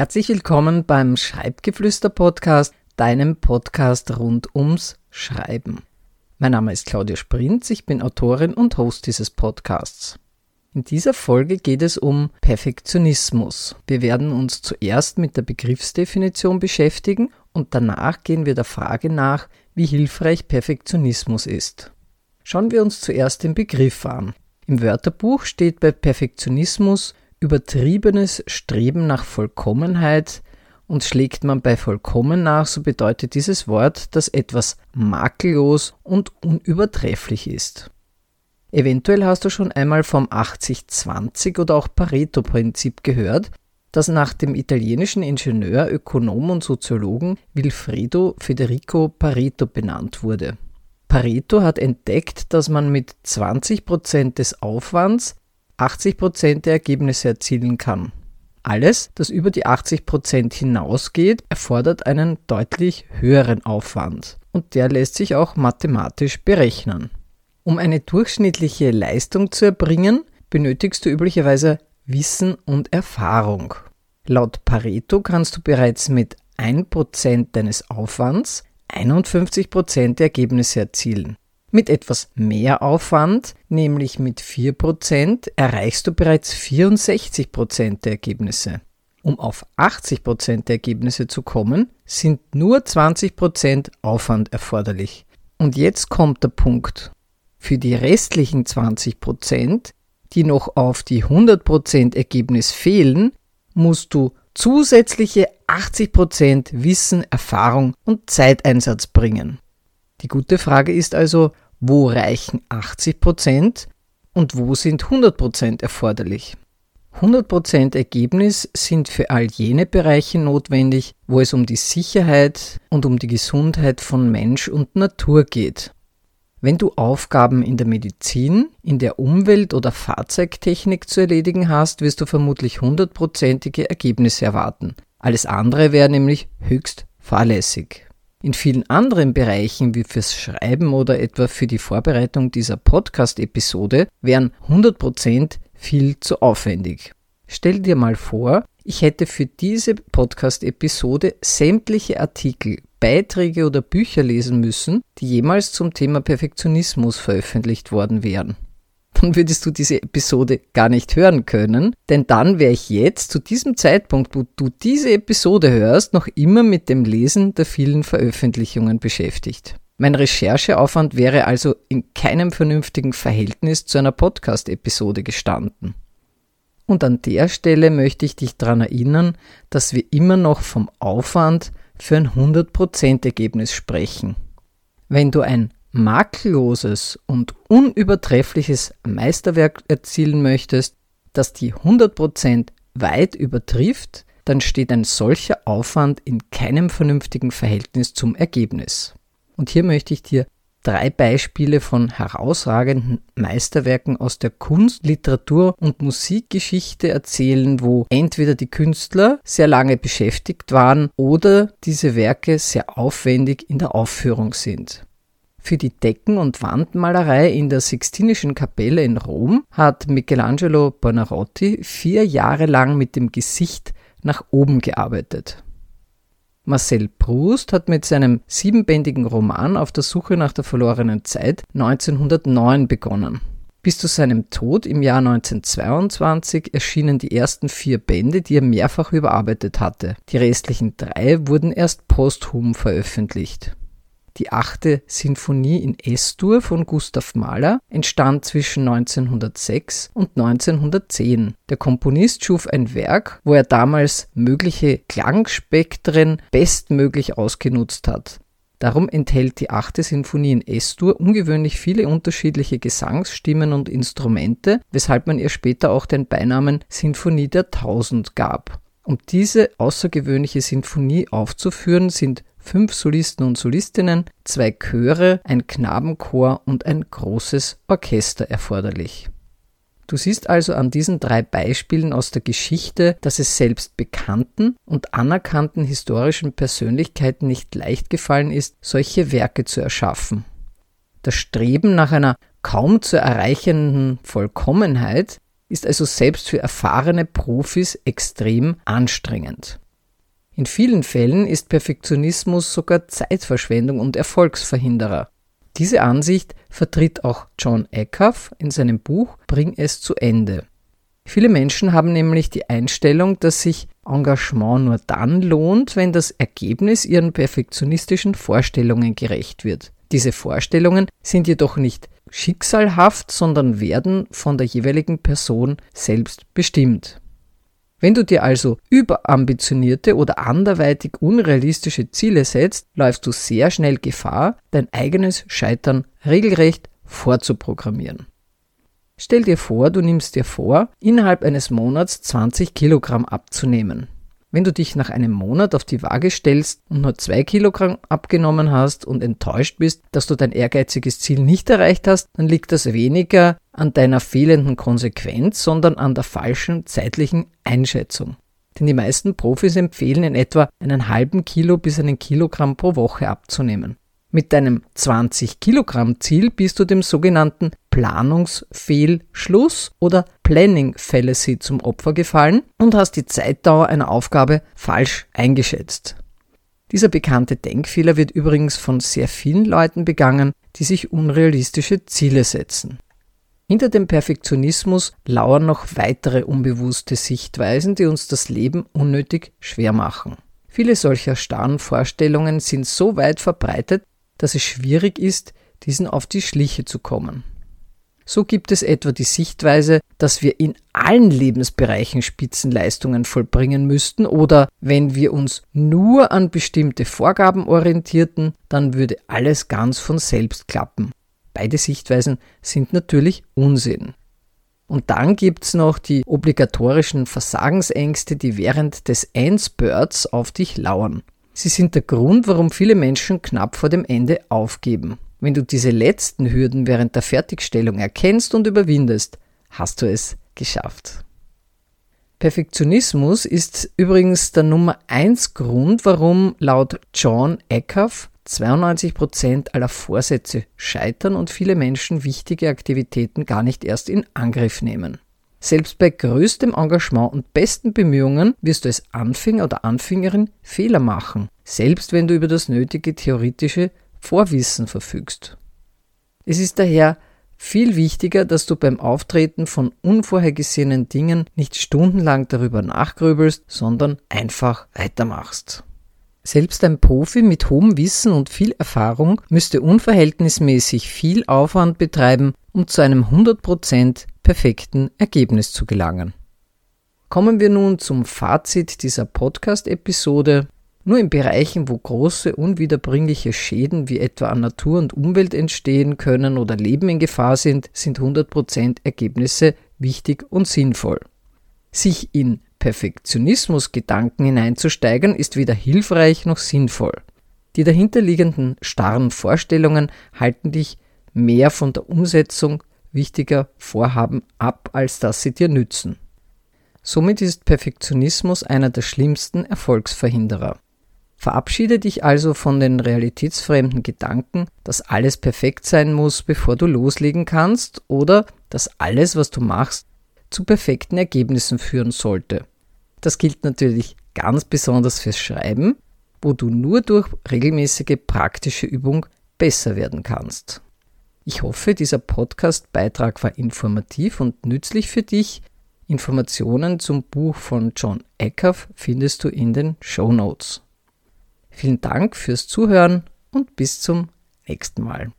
Herzlich willkommen beim Schreibgeflüster-Podcast, deinem Podcast rund ums Schreiben. Mein Name ist Claudia Sprinz, ich bin Autorin und Host dieses Podcasts. In dieser Folge geht es um Perfektionismus. Wir werden uns zuerst mit der Begriffsdefinition beschäftigen und danach gehen wir der Frage nach, wie hilfreich Perfektionismus ist. Schauen wir uns zuerst den Begriff an. Im Wörterbuch steht bei Perfektionismus übertriebenes Streben nach Vollkommenheit und schlägt man bei vollkommen nach, so bedeutet dieses Wort, dass etwas makellos und unübertrefflich ist. Eventuell hast du schon einmal vom 80-20 oder auch Pareto-Prinzip gehört, das nach dem italienischen Ingenieur, Ökonom und Soziologen Wilfredo Federico Pareto benannt wurde. Pareto hat entdeckt, dass man mit 20% des Aufwands 80% der Ergebnisse erzielen kann. Alles, das über die 80% hinausgeht, erfordert einen deutlich höheren Aufwand und der lässt sich auch mathematisch berechnen. Um eine durchschnittliche Leistung zu erbringen, benötigst du üblicherweise Wissen und Erfahrung. Laut Pareto kannst du bereits mit 1% deines Aufwands 51% der Ergebnisse erzielen. Mit etwas mehr Aufwand, nämlich mit 4%, erreichst du bereits 64% der Ergebnisse. Um auf 80% der Ergebnisse zu kommen, sind nur 20% Aufwand erforderlich. Und jetzt kommt der Punkt. Für die restlichen 20%, die noch auf die 100% Ergebnis fehlen, musst du zusätzliche 80% Wissen, Erfahrung und Zeiteinsatz bringen. Die gute Frage ist also, wo reichen 80% und wo sind 100% erforderlich? 100% Ergebnis sind für all jene Bereiche notwendig, wo es um die Sicherheit und um die Gesundheit von Mensch und Natur geht. Wenn du Aufgaben in der Medizin, in der Umwelt- oder Fahrzeugtechnik zu erledigen hast, wirst du vermutlich hundertprozentige Ergebnisse erwarten. Alles andere wäre nämlich höchst fahrlässig. In vielen anderen Bereichen wie fürs Schreiben oder etwa für die Vorbereitung dieser Podcast-Episode wären 100% viel zu aufwendig. Stell dir mal vor, ich hätte für diese Podcast-Episode sämtliche Artikel, Beiträge oder Bücher lesen müssen, die jemals zum Thema Perfektionismus veröffentlicht worden wären dann würdest du diese Episode gar nicht hören können, denn dann wäre ich jetzt zu diesem Zeitpunkt, wo du diese Episode hörst, noch immer mit dem Lesen der vielen Veröffentlichungen beschäftigt. Mein Rechercheaufwand wäre also in keinem vernünftigen Verhältnis zu einer Podcast-Episode gestanden. Und an der Stelle möchte ich dich daran erinnern, dass wir immer noch vom Aufwand für ein 100%-Ergebnis sprechen. Wenn du ein makelloses und unübertreffliches Meisterwerk erzielen möchtest, das die 100% weit übertrifft, dann steht ein solcher Aufwand in keinem vernünftigen Verhältnis zum Ergebnis. Und hier möchte ich dir drei Beispiele von herausragenden Meisterwerken aus der Kunst, Literatur und Musikgeschichte erzählen, wo entweder die Künstler sehr lange beschäftigt waren oder diese Werke sehr aufwendig in der Aufführung sind. Für die Decken- und Wandmalerei in der Sixtinischen Kapelle in Rom hat Michelangelo Bonarotti vier Jahre lang mit dem Gesicht nach oben gearbeitet. Marcel Proust hat mit seinem siebenbändigen Roman Auf der Suche nach der verlorenen Zeit 1909 begonnen. Bis zu seinem Tod im Jahr 1922 erschienen die ersten vier Bände, die er mehrfach überarbeitet hatte. Die restlichen drei wurden erst posthum veröffentlicht. Die achte Sinfonie in S-Dur von Gustav Mahler entstand zwischen 1906 und 1910. Der Komponist schuf ein Werk, wo er damals mögliche Klangspektren bestmöglich ausgenutzt hat. Darum enthält die achte Sinfonie in S-Dur ungewöhnlich viele unterschiedliche Gesangsstimmen und Instrumente, weshalb man ihr später auch den Beinamen Sinfonie der Tausend gab. Um diese außergewöhnliche Sinfonie aufzuführen, sind fünf Solisten und Solistinnen, zwei Chöre, ein Knabenchor und ein großes Orchester erforderlich. Du siehst also an diesen drei Beispielen aus der Geschichte, dass es selbst bekannten und anerkannten historischen Persönlichkeiten nicht leicht gefallen ist, solche Werke zu erschaffen. Das Streben nach einer kaum zu erreichenden Vollkommenheit ist also selbst für erfahrene Profis extrem anstrengend. In vielen Fällen ist Perfektionismus sogar Zeitverschwendung und Erfolgsverhinderer. Diese Ansicht vertritt auch John Eckhoff in seinem Buch Bring es zu Ende. Viele Menschen haben nämlich die Einstellung, dass sich Engagement nur dann lohnt, wenn das Ergebnis ihren perfektionistischen Vorstellungen gerecht wird. Diese Vorstellungen sind jedoch nicht schicksalhaft, sondern werden von der jeweiligen Person selbst bestimmt. Wenn du dir also überambitionierte oder anderweitig unrealistische Ziele setzt, läufst du sehr schnell Gefahr, dein eigenes Scheitern regelrecht vorzuprogrammieren. Stell dir vor, du nimmst dir vor, innerhalb eines Monats 20 Kilogramm abzunehmen. Wenn du dich nach einem Monat auf die Waage stellst und nur zwei Kilogramm abgenommen hast und enttäuscht bist, dass du dein ehrgeiziges Ziel nicht erreicht hast, dann liegt das weniger an deiner fehlenden Konsequenz, sondern an der falschen zeitlichen Einschätzung. Denn die meisten Profis empfehlen in etwa einen halben Kilo bis einen Kilogramm pro Woche abzunehmen. Mit deinem 20 Kilogramm Ziel bist du dem sogenannten Planungsfehlschluss oder Planning Fallacy zum Opfer gefallen und hast die Zeitdauer einer Aufgabe falsch eingeschätzt. Dieser bekannte Denkfehler wird übrigens von sehr vielen Leuten begangen, die sich unrealistische Ziele setzen. Hinter dem Perfektionismus lauern noch weitere unbewusste Sichtweisen, die uns das Leben unnötig schwer machen. Viele solcher starren Vorstellungen sind so weit verbreitet, dass es schwierig ist, diesen auf die Schliche zu kommen. So gibt es etwa die Sichtweise, dass wir in allen Lebensbereichen Spitzenleistungen vollbringen müssten oder wenn wir uns nur an bestimmte Vorgaben orientierten, dann würde alles ganz von selbst klappen. Beide Sichtweisen sind natürlich Unsinn. Und dann gibt's noch die obligatorischen Versagensängste, die während des Endspurts auf dich lauern. Sie sind der Grund, warum viele Menschen knapp vor dem Ende aufgeben. Wenn du diese letzten Hürden während der Fertigstellung erkennst und überwindest, hast du es geschafft. Perfektionismus ist übrigens der Nummer 1 Grund, warum laut John Eckhoff 92% aller Vorsätze scheitern und viele Menschen wichtige Aktivitäten gar nicht erst in Angriff nehmen. Selbst bei größtem Engagement und besten Bemühungen wirst du als Anfänger oder Anfängerin Fehler machen, selbst wenn du über das nötige theoretische Vorwissen verfügst. Es ist daher viel wichtiger, dass du beim Auftreten von unvorhergesehenen Dingen nicht stundenlang darüber nachgrübelst, sondern einfach weitermachst. Selbst ein Profi mit hohem Wissen und viel Erfahrung müsste unverhältnismäßig viel Aufwand betreiben, um zu einem 100% perfekten Ergebnis zu gelangen. Kommen wir nun zum Fazit dieser Podcast-Episode. Nur in Bereichen, wo große unwiederbringliche Schäden wie etwa an Natur und Umwelt entstehen können oder Leben in Gefahr sind, sind 100% Ergebnisse wichtig und sinnvoll. Sich in Perfektionismus-Gedanken hineinzusteigern, ist weder hilfreich noch sinnvoll. Die dahinterliegenden starren Vorstellungen halten dich mehr von der Umsetzung wichtiger Vorhaben ab, als dass sie dir nützen. Somit ist Perfektionismus einer der schlimmsten Erfolgsverhinderer. Verabschiede dich also von den realitätsfremden Gedanken, dass alles perfekt sein muss, bevor du loslegen kannst oder dass alles, was du machst, zu perfekten Ergebnissen führen sollte. Das gilt natürlich ganz besonders fürs Schreiben, wo du nur durch regelmäßige praktische Übung besser werden kannst. Ich hoffe, dieser Podcast-Beitrag war informativ und nützlich für dich. Informationen zum Buch von John Eckhoff findest du in den Show Notes. Vielen Dank fürs Zuhören und bis zum nächsten Mal.